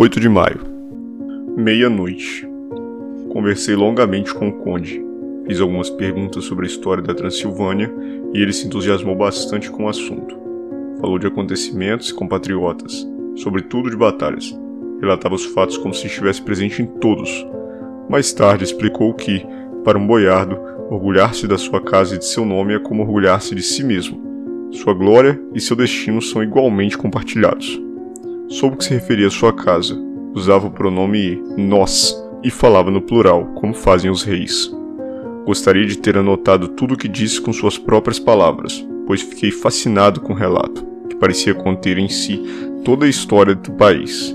8 de maio. Meia-noite. Conversei longamente com o Conde. Fiz algumas perguntas sobre a história da Transilvânia e ele se entusiasmou bastante com o assunto. Falou de acontecimentos e compatriotas, sobretudo de batalhas. Relatava os fatos como se estivesse presente em todos. Mais tarde explicou que, para um boiardo, orgulhar-se da sua casa e de seu nome é como orgulhar-se de si mesmo. Sua glória e seu destino são igualmente compartilhados. Soube que se referia à sua casa, usava o pronome nós e falava no plural, como fazem os reis. Gostaria de ter anotado tudo o que disse com suas próprias palavras, pois fiquei fascinado com o relato, que parecia conter em si toda a história do país.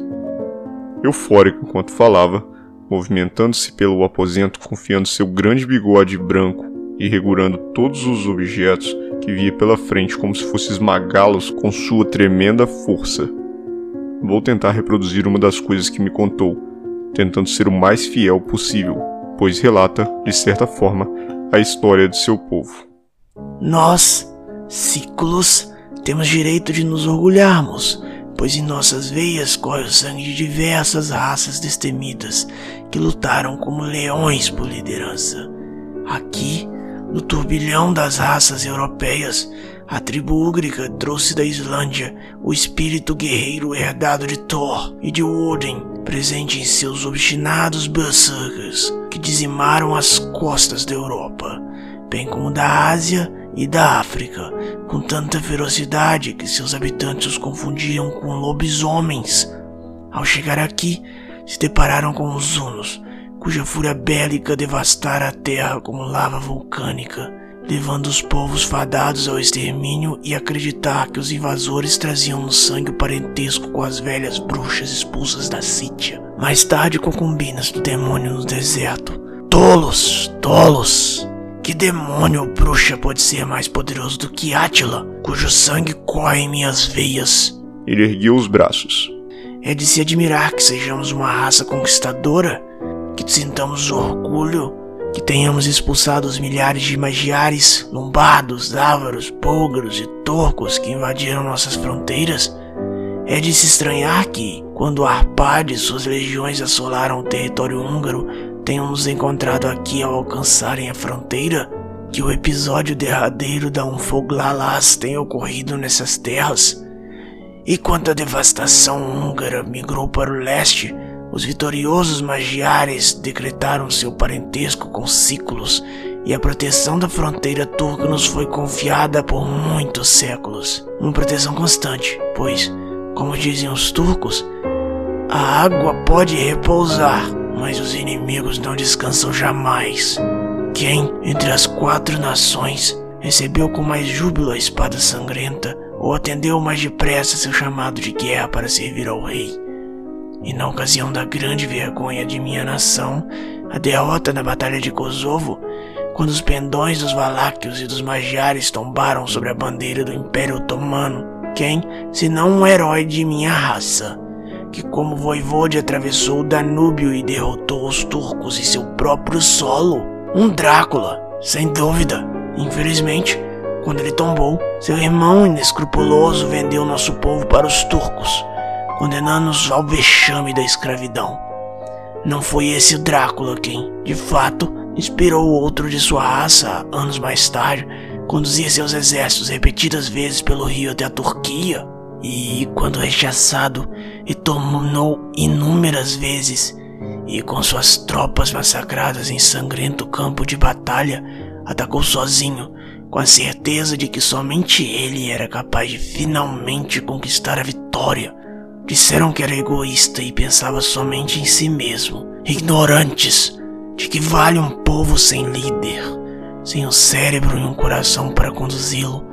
Eufórico enquanto falava, movimentando-se pelo aposento, confiando seu grande bigode branco e regurando todos os objetos que via pela frente como se fosse esmagá-los com sua tremenda força. Vou tentar reproduzir uma das coisas que me contou, tentando ser o mais fiel possível, pois relata, de certa forma, a história de seu povo. Nós, ciclos, temos direito de nos orgulharmos, pois em nossas veias corre o sangue de diversas raças destemidas que lutaram como leões por liderança. Aqui, no turbilhão das raças europeias, a tribo úgrica trouxe da Islândia o espírito guerreiro herdado de Thor e de Odin, presente em seus obstinados berserkers que dizimaram as costas da Europa, bem como da Ásia e da África, com tanta ferocidade que seus habitantes os confundiam com lobisomens. Ao chegar aqui, se depararam com os Hunos, cuja fúria bélica devastara a terra como lava vulcânica, levando os povos fadados ao extermínio e acreditar que os invasores traziam no sangue o parentesco com as velhas bruxas expulsas da Sítia. Mais tarde, concubinas do demônio no deserto. Tolos, tolos! Que demônio ou bruxa pode ser mais poderoso do que Átila, cujo sangue corre em minhas veias? Ele ergueu os braços. É de se admirar que sejamos uma raça conquistadora que sintamos orgulho, que tenhamos expulsado os milhares de magiares, lombardos, ávaros, búlgaros e turcos que invadiram nossas fronteiras. É de se estranhar que, quando Arpade e suas legiões assolaram o território húngaro, tenham nos encontrado aqui ao alcançarem a fronteira, que o episódio derradeiro da Unfoglalas tenha ocorrido nessas terras. E quando a devastação húngara migrou para o leste, os vitoriosos magiares decretaram seu parentesco com ciclos e a proteção da fronteira turca nos foi confiada por muitos séculos. Uma proteção constante, pois, como dizem os turcos, a água pode repousar, mas os inimigos não descansam jamais. Quem, entre as quatro nações, recebeu com mais júbilo a espada sangrenta ou atendeu mais depressa seu chamado de guerra para servir ao rei? E na ocasião da grande vergonha de minha nação, a derrota na Batalha de Kosovo, quando os pendões dos Valáquios e dos Magiares tombaram sobre a bandeira do Império Otomano, quem, se não um herói de minha raça, que como voivode atravessou o Danúbio e derrotou os turcos em seu próprio solo? Um Drácula, sem dúvida. Infelizmente, quando ele tombou, seu irmão inescrupuloso vendeu nosso povo para os turcos condenando-nos ao vexame da escravidão. Não foi esse Drácula quem, de fato, inspirou outro de sua raça anos mais tarde, conduzir seus exércitos repetidas vezes pelo rio até a Turquia, e, quando rechaçado, retornou inúmeras vezes, e com suas tropas massacradas em sangrento campo de batalha, atacou sozinho, com a certeza de que somente ele era capaz de finalmente conquistar a vitória Disseram que era egoísta e pensava somente em si mesmo. Ignorantes de que vale um povo sem líder, sem um cérebro e um coração para conduzi-lo.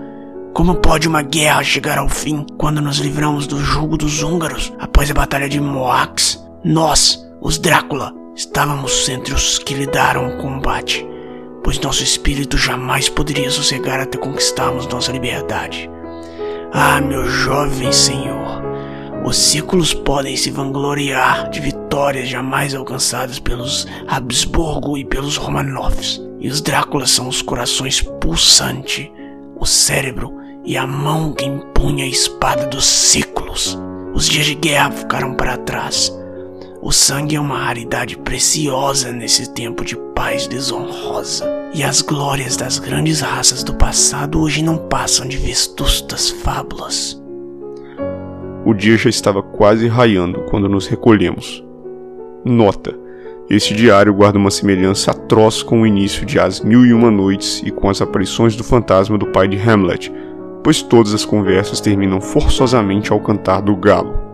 Como pode uma guerra chegar ao fim quando nos livramos do jugo dos húngaros após a Batalha de Moax? Nós, os Drácula, estávamos entre os que lidaram o combate, pois nosso espírito jamais poderia sossegar até conquistarmos nossa liberdade. Ah, meu jovem senhor, os ciclos podem se vangloriar de vitórias jamais alcançadas pelos Habsburgo e pelos Romanovs. E os Dráculas são os corações pulsante, o cérebro e a mão que empunha a espada dos ciclos. Os dias de guerra ficaram para trás. O sangue é uma raridade preciosa nesse tempo de paz desonrosa. E as glórias das grandes raças do passado hoje não passam de vestustas fábulas. O dia já estava quase raiando quando nos recolhemos. Nota: este diário guarda uma semelhança atroz com o início de As Mil e Uma Noites e com as aparições do fantasma do pai de Hamlet, pois todas as conversas terminam forçosamente ao cantar do galo.